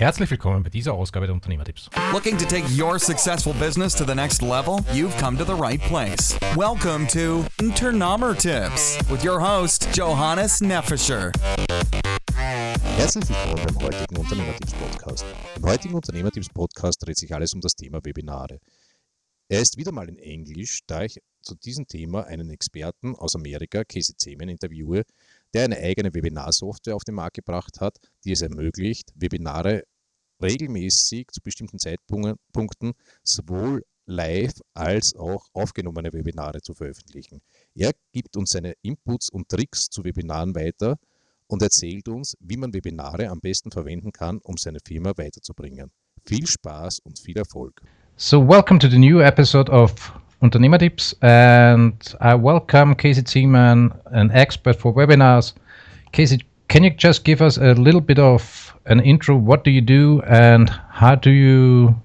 Herzlich willkommen bei dieser Ausgabe der Unternehmertipps. Looking to take your successful business to the next level? You've come to the right place. Welcome to Unternehmertipps with your host Johannes Neffischer. Herzlich willkommen beim heutigen Unternehmertipps Podcast. Im heutigen Unternehmertipps Podcast dreht sich alles um das Thema Webinare. Er ist wieder mal in Englisch, da ich zu diesem Thema einen Experten aus Amerika, Casey Zeman, interviewe, der eine eigene Webinarsoftware auf den Markt gebracht hat, die es ermöglicht, Webinare regelmäßig zu bestimmten Zeitpunkten sowohl live als auch aufgenommene Webinare zu veröffentlichen. Er gibt uns seine Inputs und Tricks zu Webinaren weiter und erzählt uns, wie man Webinare am besten verwenden kann, um seine Firma weiterzubringen. Viel Spaß und viel Erfolg. So, welcome to the new episode of Unternehmertipps, and I welcome Casey Zeman, an expert for webinars. Casey, can you just give us a little bit of an intro? What do you do, and how do you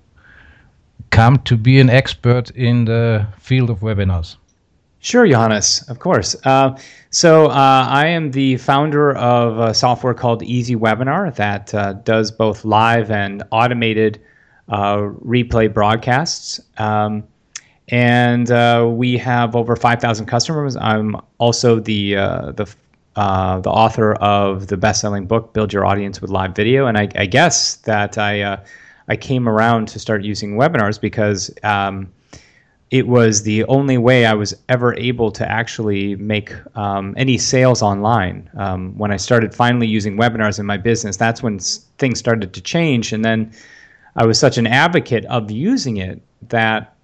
come to be an expert in the field of webinars? Sure, Johannes, of course. Uh, so, uh, I am the founder of a software called Easy Webinar that uh, does both live and automated uh, replay broadcasts. Um, and uh, we have over 5,000 customers. I'm also the uh, the uh, the author of the best-selling book "Build Your Audience with Live Video," and I, I guess that I uh, I came around to start using webinars because um, it was the only way I was ever able to actually make um, any sales online. Um, when I started finally using webinars in my business, that's when s- things started to change, and then I was such an advocate of using it that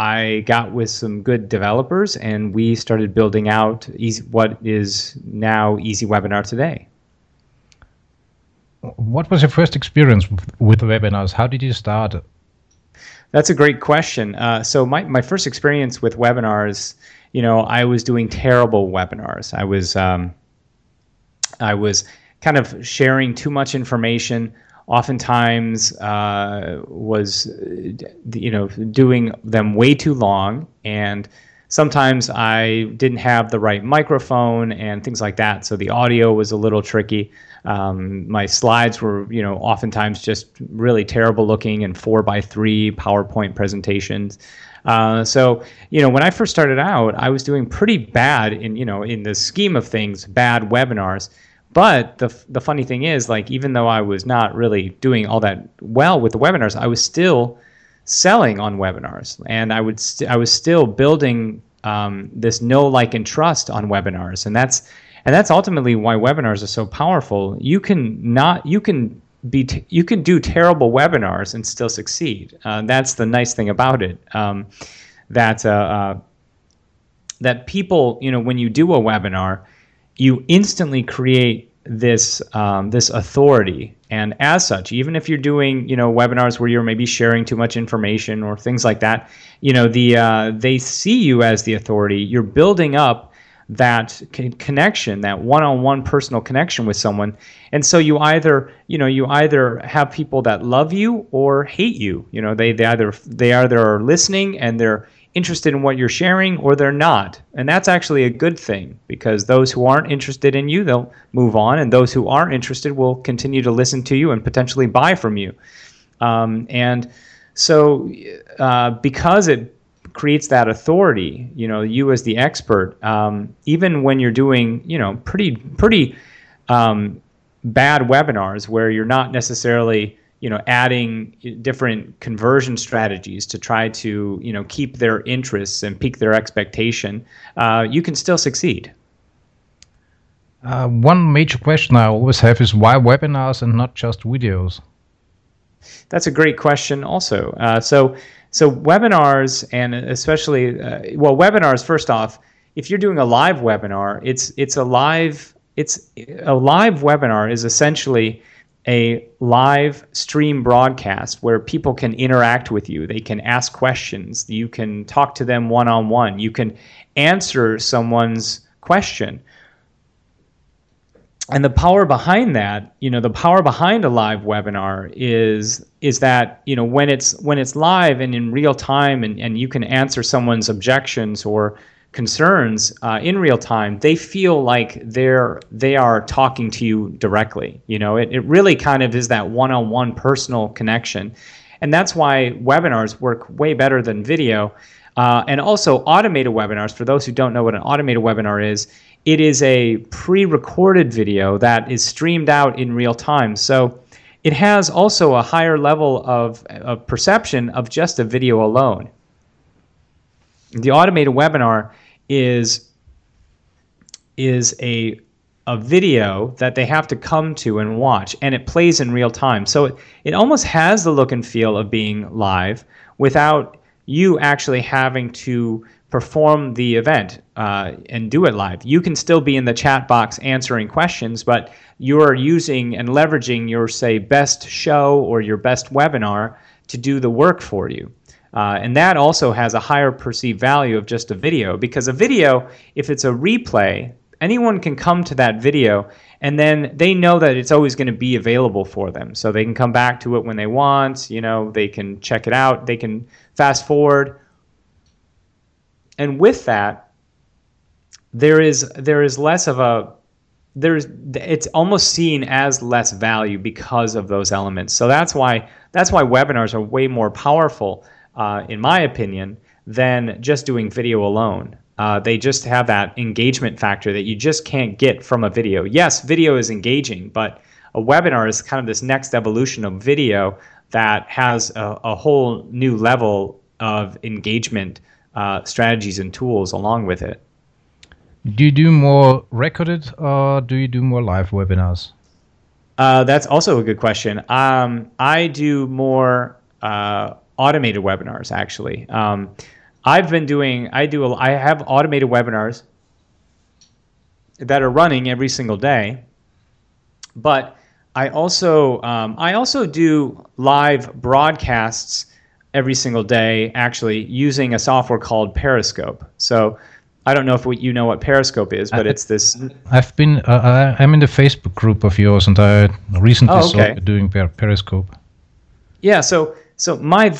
I got with some good developers and we started building out easy, what is now Easy Webinar today. What was your first experience with, with webinars? How did you start? That's a great question. Uh, so my, my first experience with webinars, you know, I was doing terrible webinars. I was um, I was kind of sharing too much information oftentimes uh, was you know doing them way too long. And sometimes i didn't have the right microphone and things like that. So the audio was a little tricky. Um, my slides were you know oftentimes just really terrible looking and four by three powerpoint presentations. Uh, so you know when i first started out i was doing pretty bad in you know in the scheme of things bad webinars but the the funny thing is, like, even though I was not really doing all that well with the webinars, I was still selling on webinars, and I would st- I was still building um, this know, like, and trust on webinars, and that's and that's ultimately why webinars are so powerful. You can not you can be t- you can do terrible webinars and still succeed. Uh, that's the nice thing about it. Um, that uh, uh, that people, you know, when you do a webinar you instantly create this um, this authority. And as such even if you're doing you know webinars where you're maybe sharing too much information or things like that you know the uh, they see you as the authority. You're building up that connection that one-on-one personal connection with someone. And so you either you know you either have people that love you or hate you. You know they, they either they either are listening and they're interested in what you're sharing or they're not. And that's actually a good thing because those who aren't interested in you, they'll move on, and those who are interested will continue to listen to you and potentially buy from you. Um, and so, uh, because it creates that authority, you know, you as the expert, um, even when you're doing, you know, pretty pretty um, bad webinars where you're not necessarily you know adding different conversion strategies to try to you know keep their interests and pique their expectation uh, you can still succeed. Uh, one major question i always have is why webinars and not just videos? That's a great question also. Uh, so so webinars and especially uh, well webinars first off if you're doing a live webinar it's it's a live it's a live webinar is essentially a live stream broadcast where people can interact with you. They can ask questions. You can talk to them one on one. You can answer someone's question. And the power behind that, you know, the power behind a live webinar is is that, you know, when it's when it's live and in real time and, and you can answer someone's objections or concerns uh, in real time, they feel like they're they are talking to you directly. You know, it, it really kind of is that one-on-one personal connection, and that's why webinars work way better than video. Uh, and also automated webinars. For those who don't know what an automated webinar is, it is a pre-recorded video that is streamed out in real time. So it has also a higher level of, of perception of just a video alone. The automated webinar is is a a video that they have to come to and watch and it plays in real time. So it, it almost has the look and feel of being live without you actually having to perform the event uh, and do it live. You can still be in the chat box answering questions, but you're using and leveraging your, say, best show or your best webinar to do the work for you. Uh, and that also has a higher perceived value of just a video because a video, if it's a replay, anyone can come to that video and then they know that it's always going to be available for them. So they can come back to it when they want, you know, they can check it out, they can fast forward. And with that, there is there is less of a there's it's almost seen as less value because of those elements. So that's why that's why webinars are way more powerful uh, in my opinion, than just doing video alone. Uh, they just have that engagement factor that you just can't get from a video. Yes, video is engaging, but a webinar is kind of this next evolution of video that has a, a whole new level of engagement uh, strategies and tools along with it. Do you do more recorded or do you do more live webinars? Uh, that's also a good question. Um, I do more uh, automated webinars actually. Um, I've been doing I do a, I have automated webinars that are running every single day, but I also um, I also do live broadcasts every single day actually using a software called Periscope. So I don't know if you know what Periscope is, but I, it's this. I've been uh, I'm in the Facebook group of yours, and I recently oh, okay. saw doing Periscope. Yeah, so so my,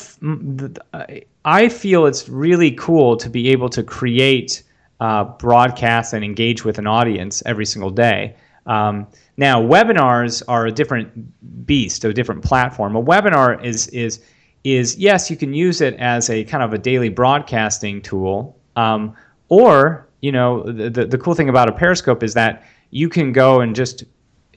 I feel it's really cool to be able to create uh, broadcasts and engage with an audience every single day. Um, now, webinars are a different beast, a different platform. A webinar is is is yes, you can use it as a kind of a daily broadcasting tool, um, or you know the, the the cool thing about a Periscope is that you can go and just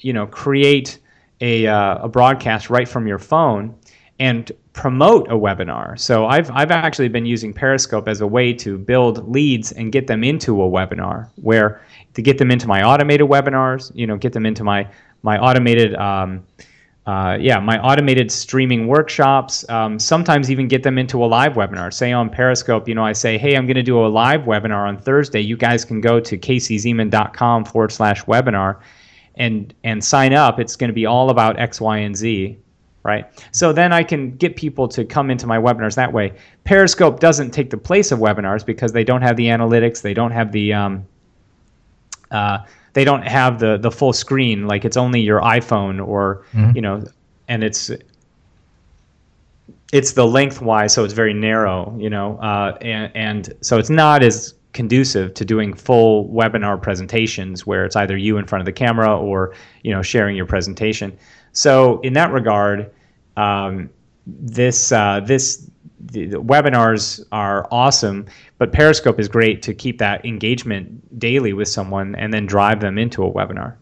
you know create a uh, a broadcast right from your phone and promote a webinar. So I've, I've actually been using Periscope as a way to build leads and get them into a webinar where to get them into my automated webinars, you know, get them into my, my automated, um, uh, yeah, my automated streaming workshops, um, sometimes even get them into a live webinar. Say on Periscope, you know, I say, hey, I'm going to do a live webinar on Thursday. You guys can go to caseyzeman.com forward slash webinar and, and sign up. It's going to be all about X, Y, and Z right? So then I can get people to come into my webinars that way. Periscope doesn't take the place of webinars because they don't have the analytics, they don't have the um, uh, they don't have the the full screen. Like it's only your iPhone or mm-hmm. you know, and it's it's the lengthwise, so it's very narrow, you know, uh, and, and so it's not as conducive to doing full webinar presentations where it's either you in front of the camera or you know sharing your presentation. So in that regard, um, this uh, this the, the webinars are awesome, but Periscope is great to keep that engagement daily with someone and then drive them into a webinar.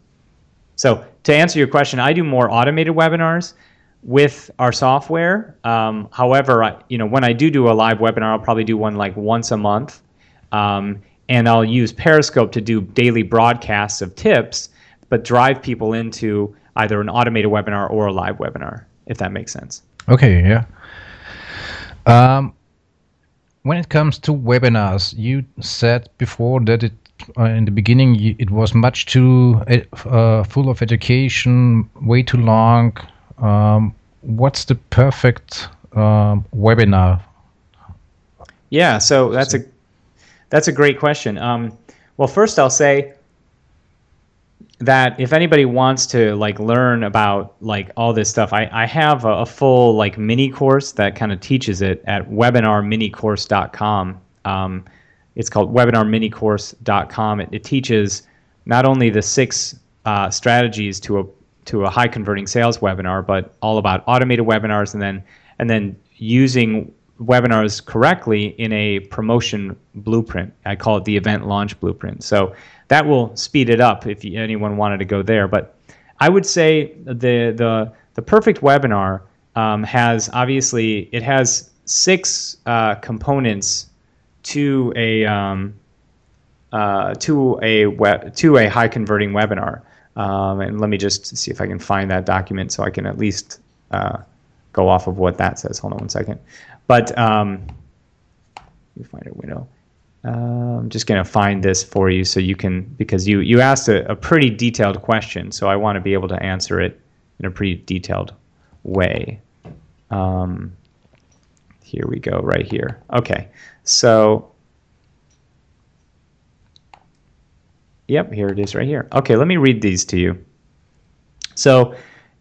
So to answer your question, I do more automated webinars with our software. Um, however, I, you know when I do do a live webinar, I'll probably do one like once a month, um, and I'll use Periscope to do daily broadcasts of tips, but drive people into either an automated webinar or a live webinar, if that makes sense. Okay, yeah. Um, when it comes to webinars, you said before that it uh, in the beginning it was much too uh, full of education, way too long. Um, what's the perfect um, webinar? Yeah, so that's a that's a great question. Um, well, first I'll say that if anybody wants to like learn about like all this stuff, I, I have a, a full like mini course that kind of teaches it at webinarminicourse.com. Um, it's called webinarminicourse.com. It, it teaches not only the six uh, strategies to a to a high converting sales webinar, but all about automated webinars and then and then using webinars correctly in a promotion blueprint. I call it the event launch blueprint. So that will speed it up if anyone wanted to go there. But I would say the the the perfect webinar um, has obviously it has six uh, components to a um, uh, to a web, to a high converting webinar. Um, and let me just see if I can find that document so I can at least uh, go off of what that says. Hold on one second. But um, you find a window. I'm just going to find this for you so you can because you you asked a, a pretty detailed question, so I want to be able to answer it in a pretty detailed way. Um, here we go, right here. Okay, so Yep, here it is right here. Okay, let me read these to you. So,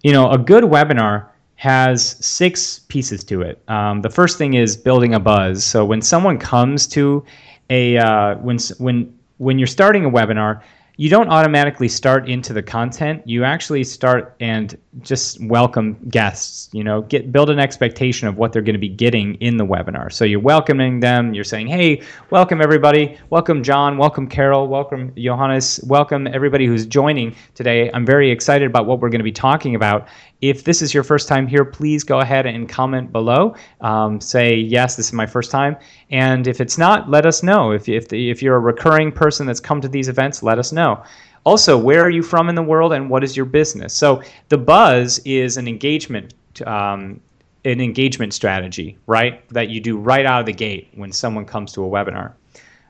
you know, a good webinar has six pieces to it. Um, the first thing is building a buzz. So when someone comes to a uh, when when when you're starting a webinar, you don't automatically start into the content. You actually start and just welcome guests. You know, get build an expectation of what they're going to be getting in the webinar. So you're welcoming them. You're saying, "Hey, welcome everybody. Welcome John. Welcome Carol. Welcome Johannes. Welcome everybody who's joining today. I'm very excited about what we're going to be talking about. If this is your first time here, please go ahead and comment below. Um, say, yes, this is my first time. And if it's not, let us know. If, if, the, if you're a recurring person that's come to these events, let us know. Also, where are you from in the world and what is your business? So the buzz is an engagement um, an engagement strategy, right? That you do right out of the gate when someone comes to a webinar.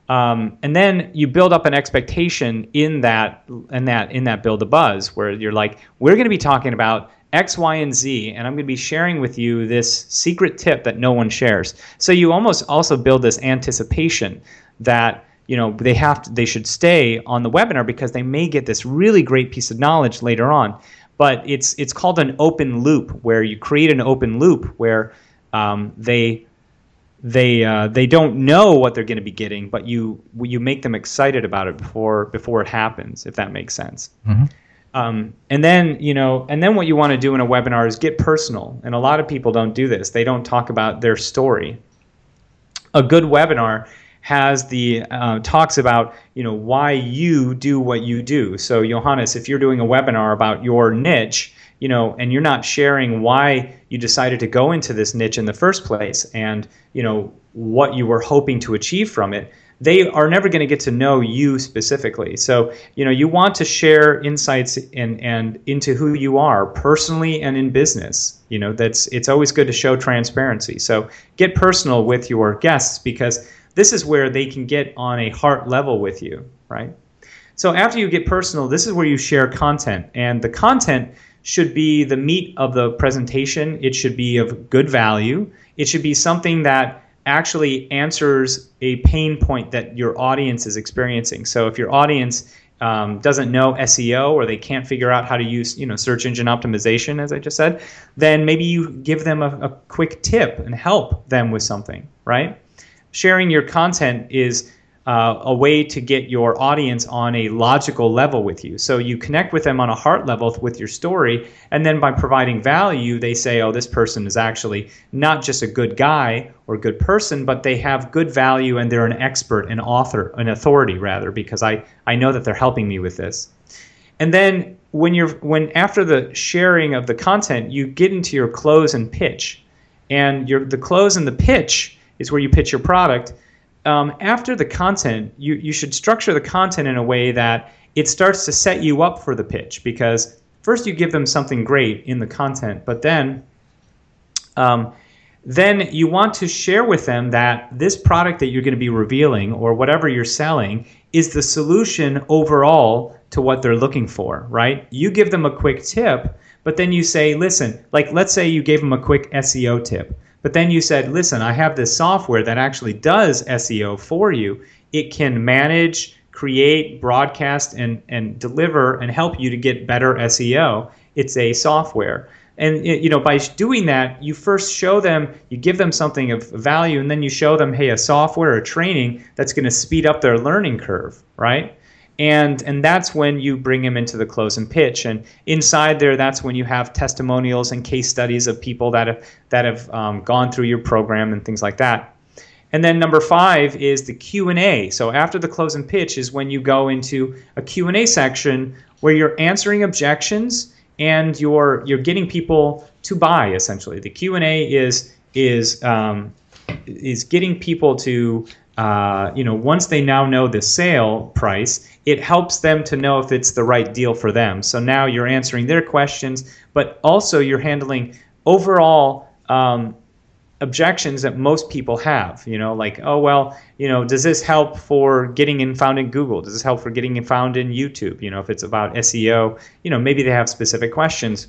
Um, and then you build up an expectation in that in that in that build a buzz where you're like, we're going to be talking about X, Y, and Z, and I'm going to be sharing with you this secret tip that no one shares. So you almost also build this anticipation that you know they have to, they should stay on the webinar because they may get this really great piece of knowledge later on. But it's it's called an open loop where you create an open loop where um, they they uh, they don't know what they're going to be getting, but you you make them excited about it before before it happens, if that makes sense. Mm-hmm. Um, and then you know, and then what you want to do in a webinar is get personal. And a lot of people don't do this. They don't talk about their story. A good webinar has the uh, talks about you know why you do what you do. So Johannes, if you're doing a webinar about your niche, you know, and you're not sharing why you decided to go into this niche in the first place, and you know what you were hoping to achieve from it, they are never going to get to know you specifically. So, you know, you want to share insights and and into who you are personally and in business. You know, that's it's always good to show transparency. So, get personal with your guests because this is where they can get on a heart level with you, right? So, after you get personal, this is where you share content and the content should be the meat of the presentation. It should be of good value. It should be something that actually answers a pain point that your audience is experiencing. So if your audience um, doesn't know SEO or they can't figure out how to use you know search engine optimization, as I just said, then maybe you give them a, a quick tip and help them with something, right? Sharing your content is uh, a way to get your audience on a logical level with you. So you connect with them on a heart level with your story, and then by providing value, they say, oh, this person is actually not just a good guy or good person, but they have good value and they're an expert, an author, an authority rather, because I, I know that they're helping me with this. And then when you're when after the sharing of the content, you get into your close and pitch. And your the close and the pitch is where you pitch your product um, after the content, you, you should structure the content in a way that it starts to set you up for the pitch because first you give them something great in the content, but then um, then you want to share with them that this product that you're going to be revealing or whatever you're selling is the solution overall to what they're looking for, right? You give them a quick tip, but then you say, listen, like let's say you gave them a quick SEO tip. But then you said, listen, I have this software that actually does SEO for you. It can manage, create, broadcast, and, and deliver and help you to get better SEO. It's a software. and you know by doing that you first show them you give them something of value and then you show them hey a software or training that's going to speed up their learning curve right and and that's when you bring them into the close and pitch. And inside there that's when you have testimonials and case studies of people that have that have um, gone through your program and things like that. And then number five is the q&a so after the close and pitch is when you go into a q&a section where you're answering objections and you're you're getting people to buy essentially. The q&a is is um, is getting people to uh, you know once they now know the sale price it helps them to know if it's the right deal for them. So now you're answering their questions but also you're handling overall um, objections that most people have you know like oh well you know does this help for getting in found in google? Does this help for getting in found in youtube? You know if it's about seo you know maybe they have specific questions.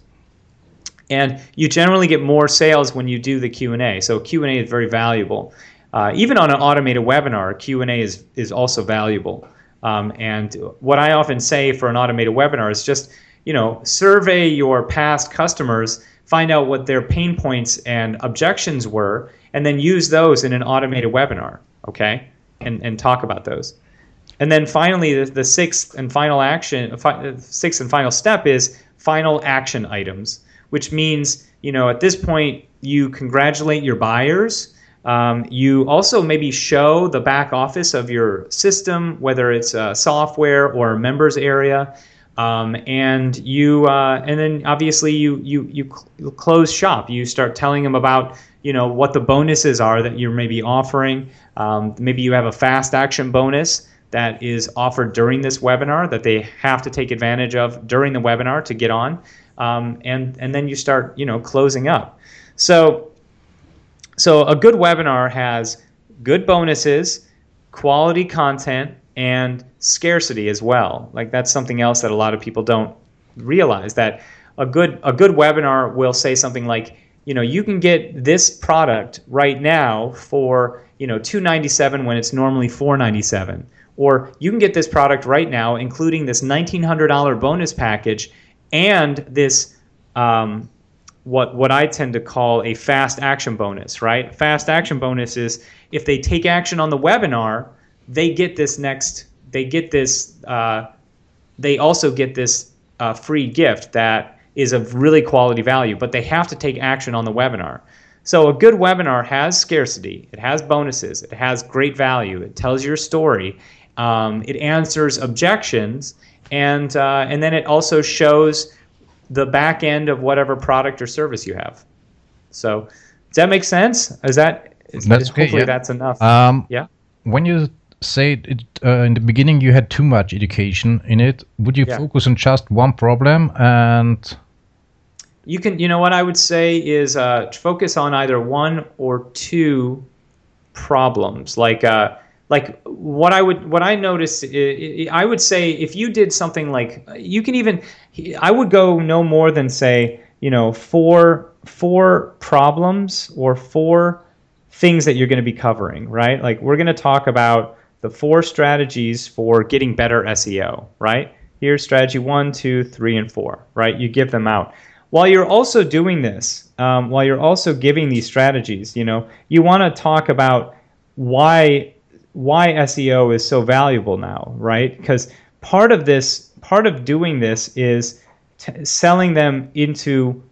And you generally get more sales when you do the q&a so q&a is very valuable uh, even on an automated webinar q&a is, is also valuable um, and what i often say for an automated webinar is just you know survey your past customers find out what their pain points and objections were, and then use those in an automated webinar, okay? And, and talk about those. And then finally, the, the sixth and final action, fi- sixth and final step is final action items, which means, you know, at this point, you congratulate your buyers. Um, you also maybe show the back office of your system, whether it's a software or a members area. Um, and you uh, and then obviously you you you cl- close shop. You start telling them about you know what the bonuses are that you're maybe offering. Um, maybe you have a fast action bonus that is offered during this webinar that they have to take advantage of during the webinar to get on, um, and and then you start you know closing up. So so a good webinar has good bonuses, quality content, and scarcity as well. Like that's something else that a lot of people don't realize that a good a good webinar will say something like, you know, you can get this product right now for, you know, 297 when it's normally 497 or you can get this product right now including this $1900 bonus package and this um, what what I tend to call a fast action bonus, right? Fast action bonus is if they take action on the webinar, they get this next they get this uh, they also get this uh, free gift that is of really quality value but they have to take action on the webinar so a good webinar has scarcity it has bonuses it has great value it tells your story um, it answers objections and uh, and then it also shows the back end of whatever product or service you have so does that make sense is that is, That's hopefully okay, yeah. that's enough Um, yeah when you say it, uh, in the beginning you had too much education in it, would you Yeah. focus on just one problem and You can, you know, what I would say is uh, focus on either one or two problems. Like, uh, like what I would, what I notice, I, would say if you did something like, you can even, I would go no more than say, you know, four, four problems or four things that you're going to be covering, right? Like we're going to talk about the four strategies for getting better SEO, right? Here's strategy one, two, three, and four, right? You give them out. While you're also doing this, um, while you're also giving these strategies, you know, you want to talk about why why SEO is so valuable now, right? Because part of this, part of doing this is t- selling them into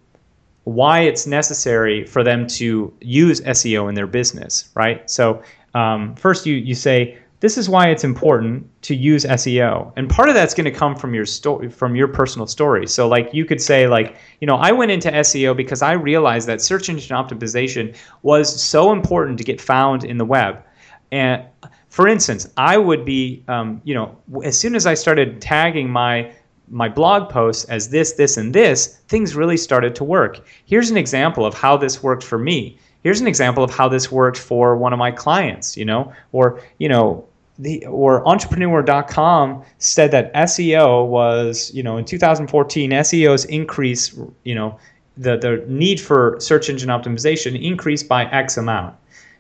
why it's necessary for them to use SEO in their business, right? So um, first, you you say this is why it's important to use SEO, and part of that's going to come from your story, from your personal story. So like you could say like you know I went into SEO because I realized that search engine optimization was so important to get found in the web, and for instance, I would be um, you know as soon as I started tagging my my blog posts as this, this, and this, things really started to work. Here's an example of how this worked for me. Here's an example of how this worked for one of my clients, you know, or, you know, the or entrepreneur.com said that SEO was, you know, in 2014, SEO's increase, you know, the, the need for search engine optimization increased by X amount.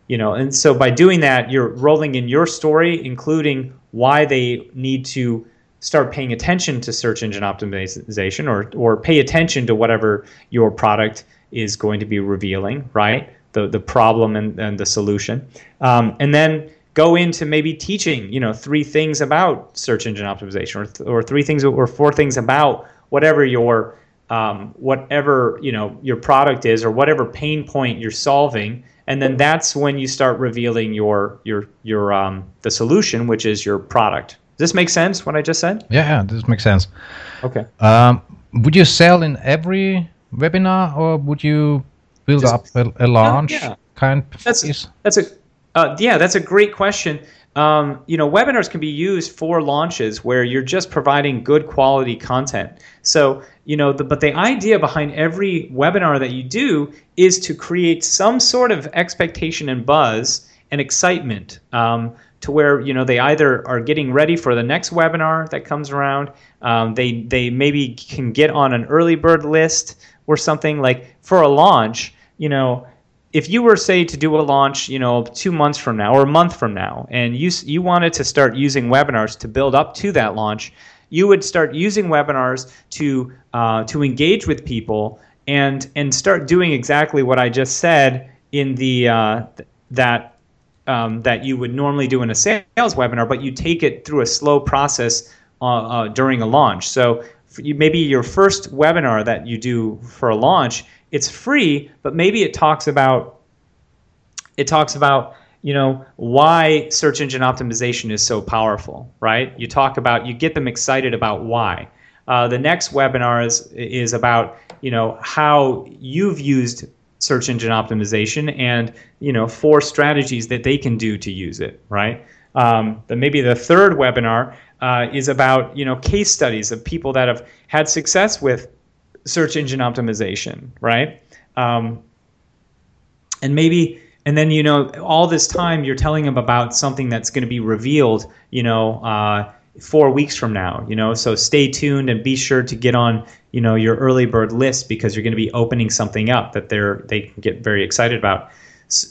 You know, and so by doing that, you're rolling in your story, including why they need to start paying attention to search engine optimization or or pay attention to whatever your product is going to be revealing, right? The the problem and, and the solution, um, and then go into maybe teaching, you know, three things about search engine optimization, or th- or three things or four things about whatever your um, whatever you know your product is or whatever pain point you're solving and then that's when you start revealing your your your um, the solution which is your product does this make sense what i just said Yeah, yeah, this makes sense. okay Um, would you sell in every webinar, or would you build Just- up a, a launch yeah. kind? That's piece? that's a uh, yeah, that's a great question. Um, you know, webinars can be used for launches where you're just providing good quality content. So you know, the, but the idea behind every webinar that you do is to create some sort of expectation and buzz and excitement um, to where you know they either are getting ready for the next webinar that comes around. Um, they they maybe can get on an early bird list or something like for a launch. You know, if you were say to do a launch, you know, two months from now or a month from now, and you you wanted to start using webinars to build up to that launch, you would start using webinars to uh, to engage with people and and start doing exactly what I just said in the uh, th- that um, that you would normally do in a sales webinar, but you take it through a slow process uh, uh, during a launch. So you, maybe your first webinar that you do for a launch, it's free, but maybe it talks about it talks about you know why search engine optimization is so powerful, right? You talk about you get them excited about why. Uh, the next webinar is is about you know how you've used search engine optimization and you know four strategies that they can do to use it, right? Um, then maybe the third webinar uh, is about you know case studies of people that have had success with search engine optimization, right? Um, and maybe and then you know all this time you're telling them about something that's going to be revealed you know uh, four weeks from now you know? So stay tuned and be sure to get on you know your early bird list because you're going to be opening something up that they're they can get very excited about.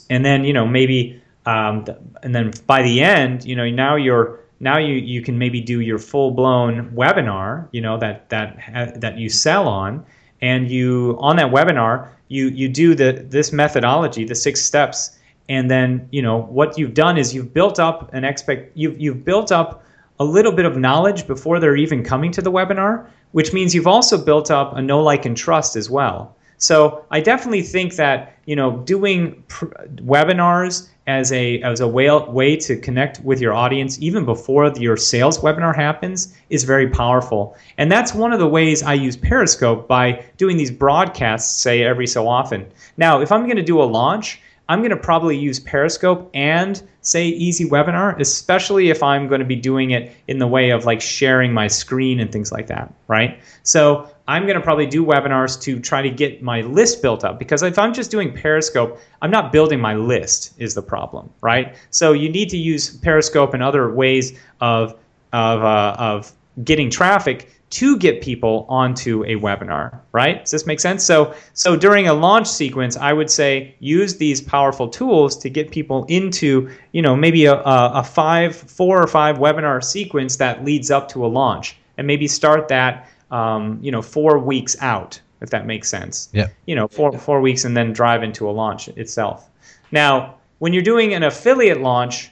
And then you know maybe um, and then by the end you know now you're now you, you can maybe do your full blown webinar you know that that that you sell on and you on that webinar you you do the this methodology the six steps and then you know what you've done is you've built up an expect you've you've built up a little bit of knowledge before they're even coming to the webinar which means you've also built up a know like and trust as well. So I definitely think that you know doing pr- webinars as a as a way way to connect with your audience even before your sales webinar happens is very powerful. And that's one of the ways I use Periscope by doing these broadcasts say every so often. Now, if I'm going to do a launch, I'm going to probably use Periscope and say Easy Webinar, especially if I'm going to be doing it in the way of like sharing my screen and things like that, right? So I'm going to probably do webinars to try to get my list built up because if I'm just doing Periscope, I'm not building my list is the problem, right? So you need to use Periscope and other ways of of uh, of getting traffic to get people onto a webinar, right? Does this make sense? So, so during a launch sequence, I would say use these powerful tools to get people into, you know, maybe a, a, five, four or five webinar sequence that leads up to a launch, and maybe start that, um, you know, four weeks out, if that makes sense. Yeah. You know, four four weeks, and then drive into a launch itself. Now, when you're doing an affiliate launch,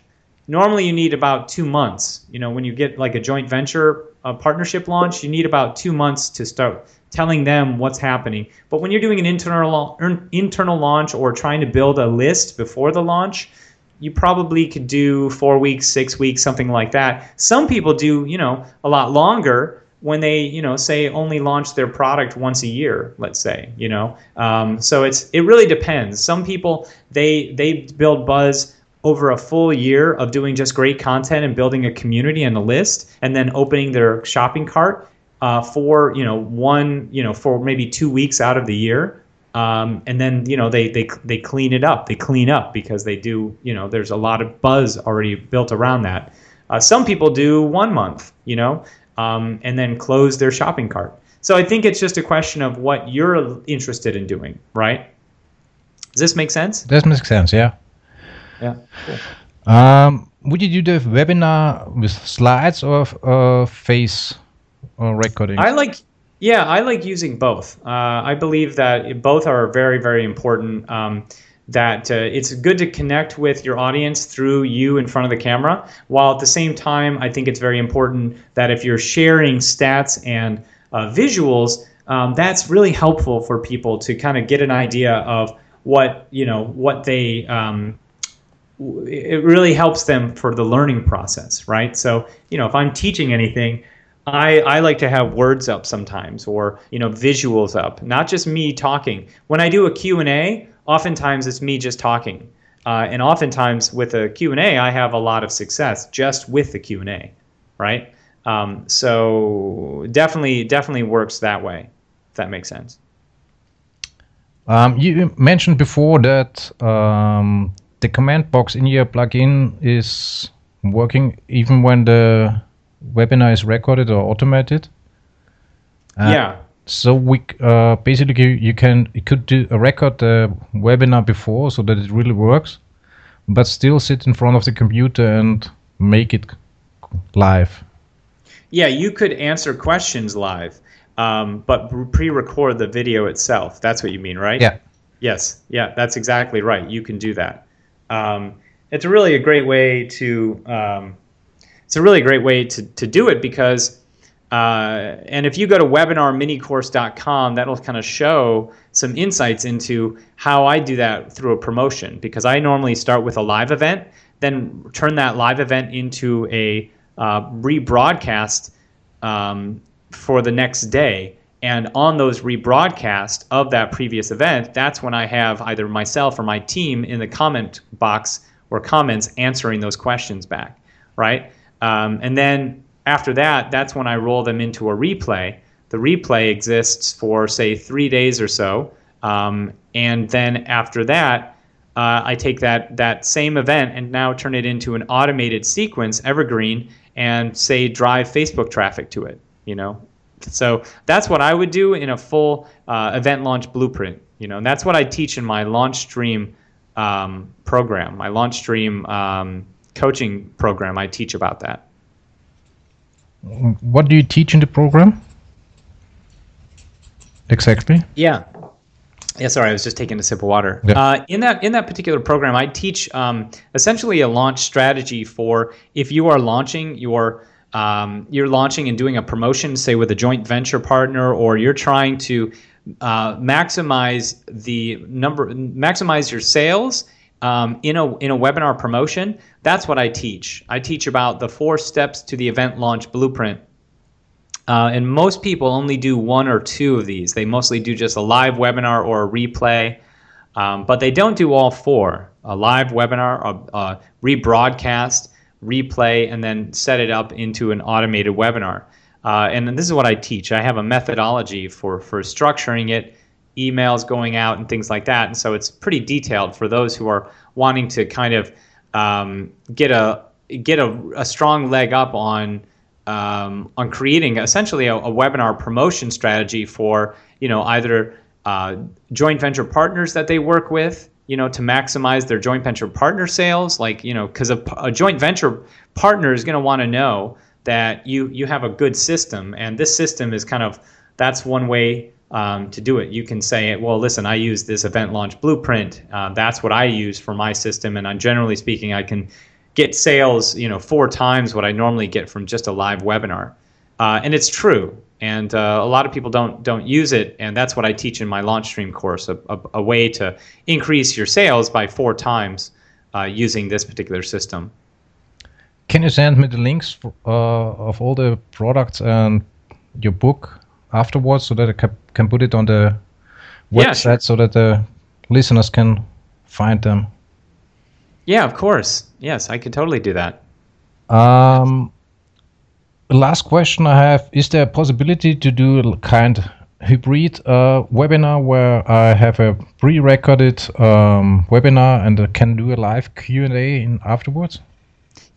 normally you need about two months. You know, when you get like a joint venture a partnership launch, you need about two months to start telling them what's happening. But when you're doing an internal internal launch or trying to build a list before the launch, you probably could do four weeks, six weeks, something like that. Some people do, you know, a lot longer when they, you know, say only launch their product once a year, let's say, you know. Um, so it's it really depends. Some people they they build buzz over a full year of doing just great content and building a community and a list and then opening their shopping cart uh, for you know one you know for maybe two weeks out of the year um, and then you know they, they they clean it up they clean up because they do you know there's a lot of buzz already built around that uh, some people do one month you know um, and then close their shopping cart so i think it's just a question of what you're interested in doing right does this make sense This makes sense, yeah. yeah cool. Um, would you do the webinar with slides or uh, face or recording? I like, yeah, I like using both. Uh, I believe that both are very, very important. Um, that uh, it's good to connect with your audience through you in front of the camera, while at the same time, I think it's very important that if you're sharing stats and uh, visuals, um, that's really helpful for people to kind of get an idea of what you know what they um, it really helps them for the learning process, right? So, you know, if I'm teaching anything, I, I like to have words up sometimes or, you know, visuals up, not just me talking. When I do a Q&A, oftentimes it's me just talking. Uh, and oftentimes with a Q&A, I have a lot of success just with the Q&A, right? Um, so definitely, definitely works that way, if that makes sense. Um, you mentioned before that um, the command box in your plugin is working even when the webinar is recorded or automated. Uh, yeah. So we uh, basically you can you could do a record the webinar before so that it really works, but still sit in front of the computer and make it live. Yeah, you could answer questions live, um, but pre-record the video itself. That's what you mean, right? Yeah. Yes. Yeah, that's exactly right. You can do that um, it's really a great way to um, it's a really great way to, to do it because uh, and if you go to webinarminicourse.com that'll kind of show some insights into how I do that through a promotion because I normally start with a live event then turn that live event into a uh, rebroadcast um, for the next day and on those rebroadcasts of that previous event, that's when I have either myself or my team in the comment box or comments answering those questions back, right? Um, and then after that, that's when I roll them into a replay. The replay exists for, say, three days or so. Um, and then after that, uh, I take that, that same event and now turn it into an automated sequence, evergreen, and say drive Facebook traffic to it. You know, so that's what I would do in a full uh, event launch blueprint. You know, and that's what I teach in my launch stream um, program, my launch stream um, coaching program. I teach about that. What do you teach in the program? Exactly. Yeah. Yeah, sorry, I was just taking a sip of water. Yeah. Uh, in that in that particular program, I teach um, essentially a launch strategy for if you are launching your um, you're launching and doing a promotion, say with a joint venture partner, or you're trying to uh, maximize the number, maximize your sales um, in a in a webinar promotion. That's what I teach. I teach about the four steps to the event launch blueprint. Uh, and most people only do one or two of these. They mostly do just a live webinar or a replay, um, but they don't do all four: a live webinar, a, a rebroadcast replay, and then set it up into an automated webinar. Uh, and this is what I teach. I have a methodology for, for structuring it, emails going out, and things like that. And so it's pretty detailed for those who are wanting to kind of um, get a get a, a, strong leg up on um, on creating essentially a, a, webinar promotion strategy for you know either uh, joint venture partners that they work with you know, to maximize their joint venture partner sales. Like, you know, because a, a joint venture partner is going to want to know that you you have a good system, and this system is kind of that's one way um, to do it. You can say, well, listen, I use this event launch blueprint. Uh, that's what I use for my system, and I'm generally speaking, I can get sales, you know, four times what I normally get from just a live webinar. Uh, and it's true and uh, a lot of people don't don't use it and that's what i teach in my launch stream course a, a, a way to increase your sales by four times uh, using this particular system can you send me the links for, uh, of all the products and your book afterwards so that i can, can put it on the website yeah, sure. so that the listeners can find them yeah of course yes i could totally do that um, last question I have is there a possibility to do a kind hybrid uh, webinar where I have a pre-recorded um, webinar and I can do a live Q&A in afterwards?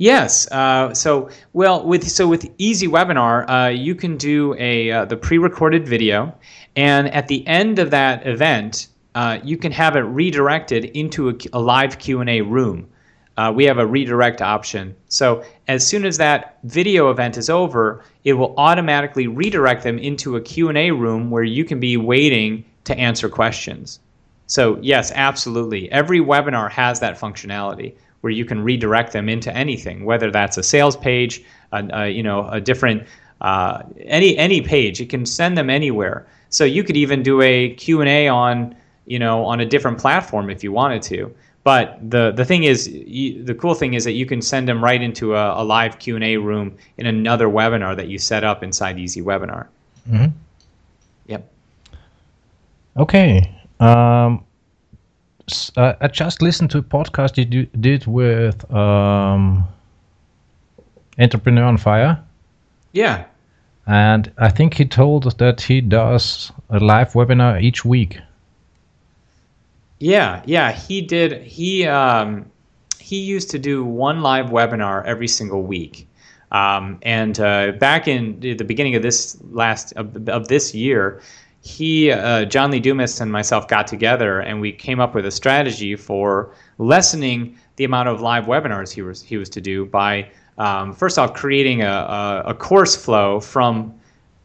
Yes. Uh, so well with so with Easy Webinar, uh, you can do a uh, the pre-recorded video, and at the end of that event, uh, you can have it redirected into a, a live Q and A room. uh, we have a redirect option. So as soon as that video event is over, it will automatically redirect them into a Q&A room where you can be waiting to answer questions. So yes, absolutely. Every webinar has that functionality where you can redirect them into anything, whether that's a sales page, a, a you know, a different uh, any any page. It can send them anywhere. So you could even do a Q&A on you know on a different platform if you wanted to. But the the thing is, you, the cool thing is that you can send them right into a, a live Q and A room in another webinar that you set up inside Easy Webinar. Mm-hmm. Yep. Okay. Um, uh, I just listened to a podcast you do, did with um, Entrepreneur on Fire. Yeah. And I think he told us that he does a live webinar each week. Yeah, yeah, he did. He um, he used to do one live webinar every single week. Um, and uh, back in the beginning of this last of, of this year, he uh, John Lee Dumas and myself got together and we came up with a strategy for lessening the amount of live webinars he was he was to do by um, first off creating a, a, a course flow from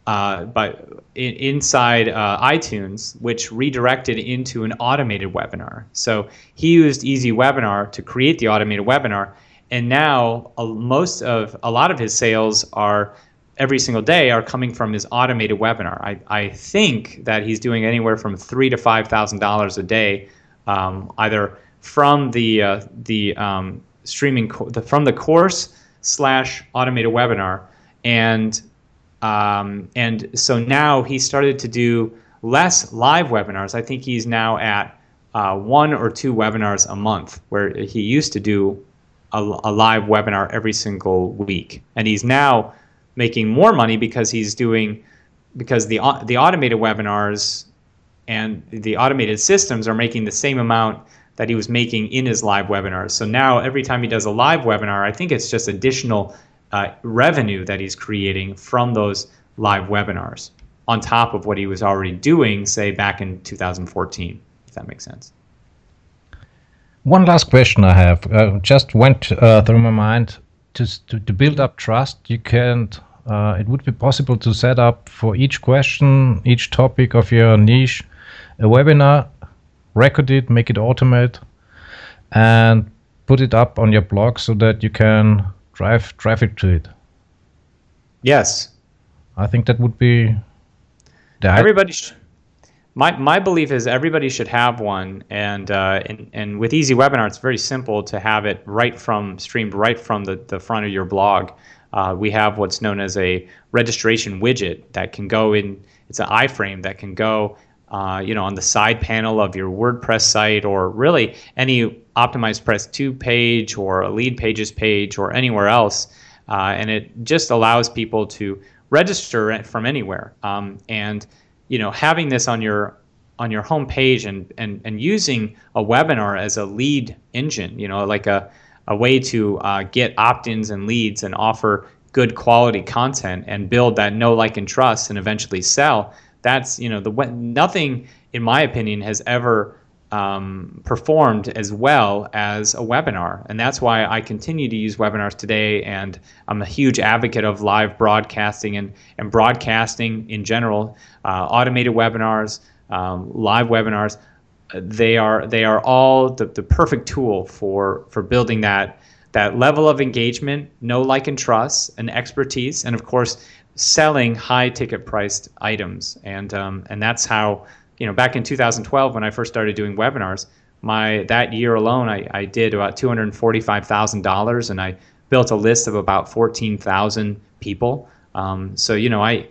uh, but in, inside uh, iTunes, which redirected into an automated webinar. So he used Easy Webinar to create the automated webinar, and now uh, most of a lot of his sales are every single day are coming from his automated webinar. I, I think that he's doing anywhere from three to five thousand dollars a day, um, either from the uh, the um, streaming co- the, from the course slash automated webinar and um, and so now he started to do less live webinars. I think he's now at uh, one or two webinars a month, where he used to do a, a, live webinar every single week. And he's now making more money because he's doing because the the automated webinars and the automated systems are making the same amount that he was making in his live webinars. So now every time he does a live webinar, I think it's just additional uh, revenue that he's creating from those live webinars on top of what he was already doing, say back in 2014, if that makes sense. One last question I have uh, just went uh, through my mind. To, to, to build up trust, you can. Uh, it would be possible to set up for each question, each topic of your niche, a webinar, record it, make it automate, and put it up on your blog so that you can drive traffic to it. Yes, I think that would be. Everybody. Sh- my, my belief is everybody should have one, and, uh, and and with Easy Webinar, it's very simple to have it right from streamed right from the, the front of your blog. Uh, we have what's known as a registration widget that can go in. It's an iframe that can go, uh, you know, on the side panel of your WordPress site or really any OptimizePress 2 page or a Leadpages page or anywhere else. Uh, and it just allows people to register from anywhere. Um, and you know, having this on your on your home page and, and, and using a webinar as a lead engine, you know, like a, a way to uh, get opt-ins and leads and offer good quality content and build that know, like, and trust and eventually sell. That's, you know, the nothing, in my opinion, has ever um, performed as well as a webinar. And that's why I continue to use webinars today. And I'm a huge advocate of live broadcasting and, and broadcasting in general, uh, automated webinars, um, live webinars. They are they are all the, the perfect tool for for building that that level of engagement, know, like, and trust, and expertise, and of course, selling high ticket priced items. And um, and that's how you know, back in 2012 when I first started doing webinars, my that year alone I, I did about $245,000 and I built a list of about 14,000 people. Um, so you know, I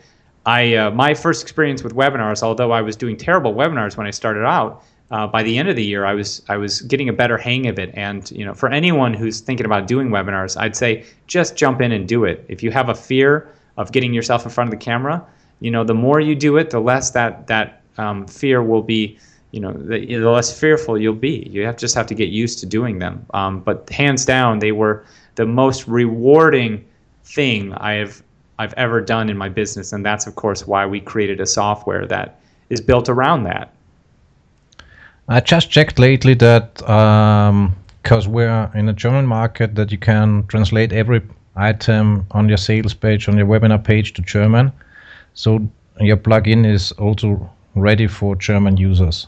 I uh, my first experience with webinars, although I was doing terrible webinars when I started out, uh, by the end of the year I was I was getting a better hang of it. And you know, for anyone who's thinking about doing webinars, I'd say just jump in and do it. If you have a fear of getting yourself in front of the camera, you know, the more you do it, the less that that um, fear will be, you know, the, the, less fearful you'll be. You have, just have to get used to doing them. Um, but hands down, they were the most rewarding thing I have I've ever done in my business, and that's of course why we created a software that is built around that. I just checked lately that um, because we're in a German market that you can translate every item on your sales page, on your webinar page to German. So your plugin is also ready for German users.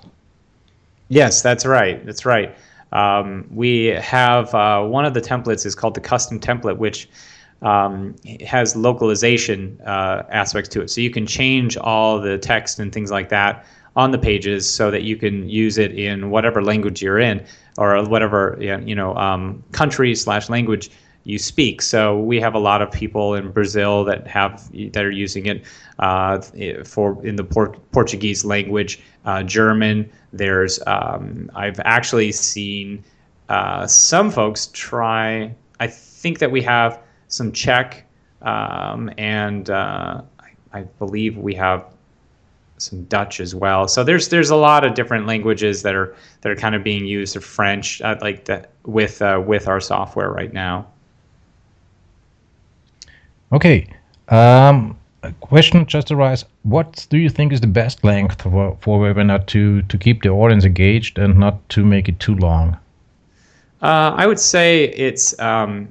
Yes, that's right. That's right. Um, we have uh, one of the templates is called the custom template, which um, has localization uh, aspects to it. So you can change all the text and things like that on the pages so that you can use it in whatever language you're in or whatever you know um, country slash language you speak. So we have a lot of people in Brazil that have that are using it uh, for in the Portuguese language, uh, German. There's um, I've actually seen uh, some folks try. I think that we have some Czech um, and uh, I, I believe we have some Dutch as well. So there's there's a lot of different languages that are that are kind of being used, or French, uh, like that with uh, with our software right now. Okay. Um, a question just arise. What do you think is the best length for, for webinar to, to keep the audience engaged and not to make it too long? Uh, I would say it's. Um,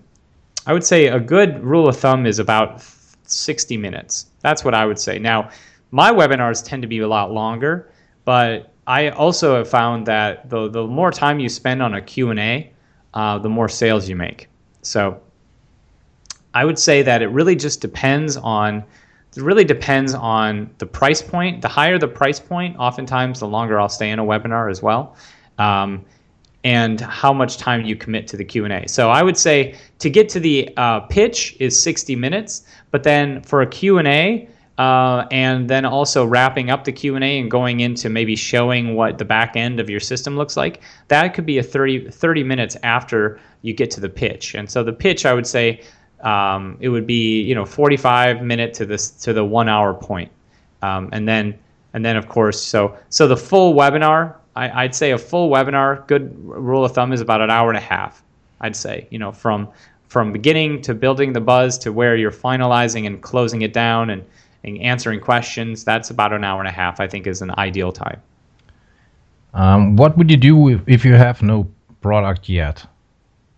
I would say a good rule of thumb is about 60 minutes. That's what I would say. Now, my webinars tend to be a lot longer, but I also have found that the the more time you spend on a Q and A, uh, the more sales you make. So I would say that it really just depends on it really depends on the price point. The higher the price point, oftentimes the longer I'll stay in a webinar as well, um, and how much time you commit to the Q and A. So I would say to get to the uh, pitch is 60 minutes, but then for a Q and A. Uh, and then also wrapping up the q&a and going into maybe showing what the back end of your system looks like that could be a 30, 30 minutes after you get to the pitch and so the pitch i would say um, it would be you know 45 minute to this to the one hour point. Um, and then and then of course so so the full webinar I, would say a full webinar good rule of thumb is about an hour and a half I'd say you know from from beginning to building the buzz to where you're finalizing and closing it down and, and answering questions that's about an hour and a half I think is an ideal time. Um, what would you do if, if you have no product yet?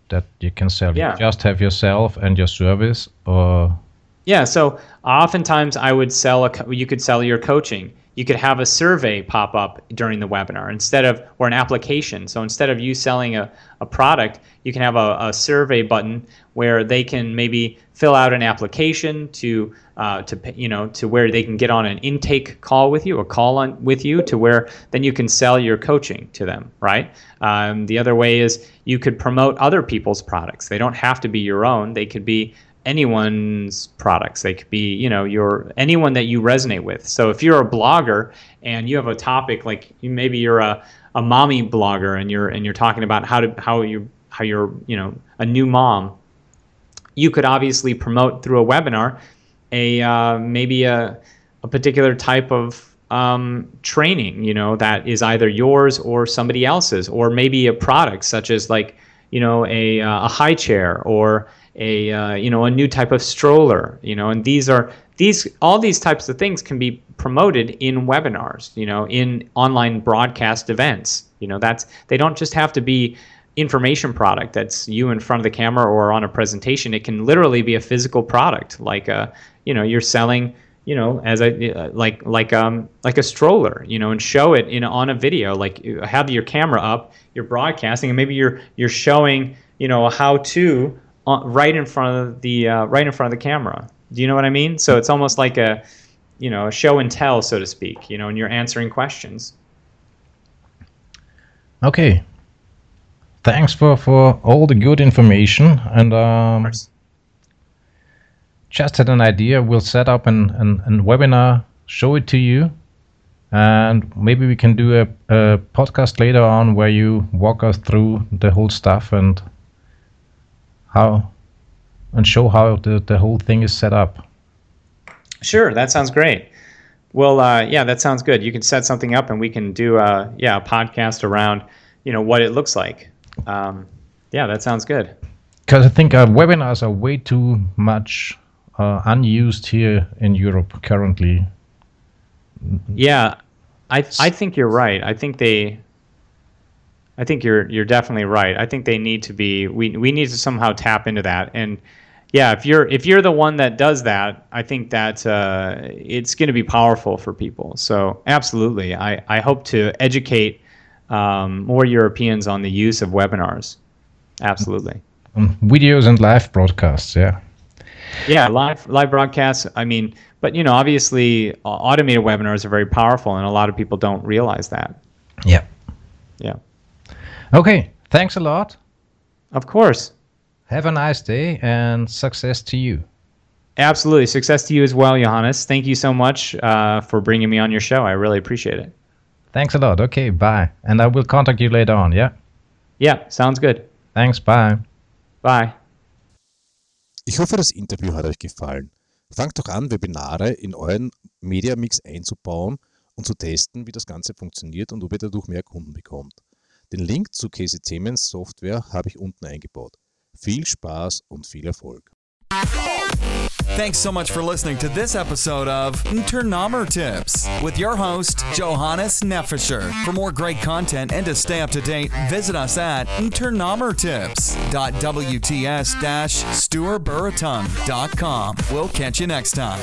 that you can sell? Yeah. You just have yourself and your service, or yeah. So oftentimes I would sell a. You could sell your coaching. You could have a survey pop up during the webinar instead of or an application. So instead of you selling a, a product, you can have a, a survey button where they can maybe fill out an application to uh, to you know to where they can get on an intake call with you, a call on with you, to where then you can sell your coaching to them, right? Um, the other way is you could promote other people's products. They don't have to be your own. They could be anyone's products. They could be, you know, your anyone that you resonate with. So if you're a blogger and you have a topic like maybe you're a, a mommy blogger and you're and you're talking about how to how you how you're you know a new mom you could obviously promote through a webinar a uh, maybe a, a particular type of um, training, you know, that is either yours or somebody else's, or maybe a product such as like, you know, a, uh, a high chair or a, uh, you know, a new type of stroller, you know, and these are these all these types of things can be promoted in webinars, you know, in online broadcast events. You know, that's they don't just have to be information product that's you in front of the camera or on a presentation. It can literally be a physical product, like a you know you're selling you know as a uh, like like um like a stroller you know and show it in on a video like have your camera up you're broadcasting and maybe you're you're showing you know how to right in front of the uh, right in front of the camera do you know what i mean so it's almost like a you know a show and tell so to speak you know and you're answering questions okay thanks for, for all the good information. And um, just had an idea. We'll set up an, an, an, webinar, show it to you, and maybe we can do a, a podcast later on where you walk us through the whole stuff and how and show how the, the whole thing is set up. Sure, that sounds great. Well, uh, yeah, that sounds good. You can set something up, and we can do a uh, yeah a podcast around you know what it looks like um, yeah, that sounds good. Because I think uh, webinars are way too much uh, unused here in Europe currently. Yeah, I I think you're right. I think they. I think you're you're definitely right. I think they need to be we we need to somehow tap into that. And yeah, if you're if you're the one that does that, I think that uh, it's going to be powerful for people. So absolutely, I I hope to educate um, more Europeans on the use of webinars. Absolutely. Um, videos and live broadcasts, yeah. Yeah, live live broadcasts. I mean, but you know, obviously, automated webinars are very powerful, and a lot of people don't realize that. Yeah. Yeah. Okay. Thanks a lot. Of course. Have a nice day and success to you. Absolutely. Success to you as well, Johannes. Thank you so much uh, for bringing me on your show. I really appreciate it. Thanks a lot. Okay, bye. And I will contact you later on, yeah? Yeah, sounds good. Thanks, bye. Bye. Ich hoffe, das Interview hat euch gefallen. Fangt doch an, Webinare in euren Media Mix einzubauen und zu testen, wie das Ganze funktioniert und ob ihr dadurch mehr Kunden bekommt. Den Link zu Casey Zemans Software habe ich unten eingebaut. Viel Spaß und viel Erfolg. Thanks so much for listening to this episode of Turnomer Tips with your host, Johannes Neffischer. For more great content and to stay up to date, visit us at turnomertips.wts-stuarburriton.com. We'll catch you next time.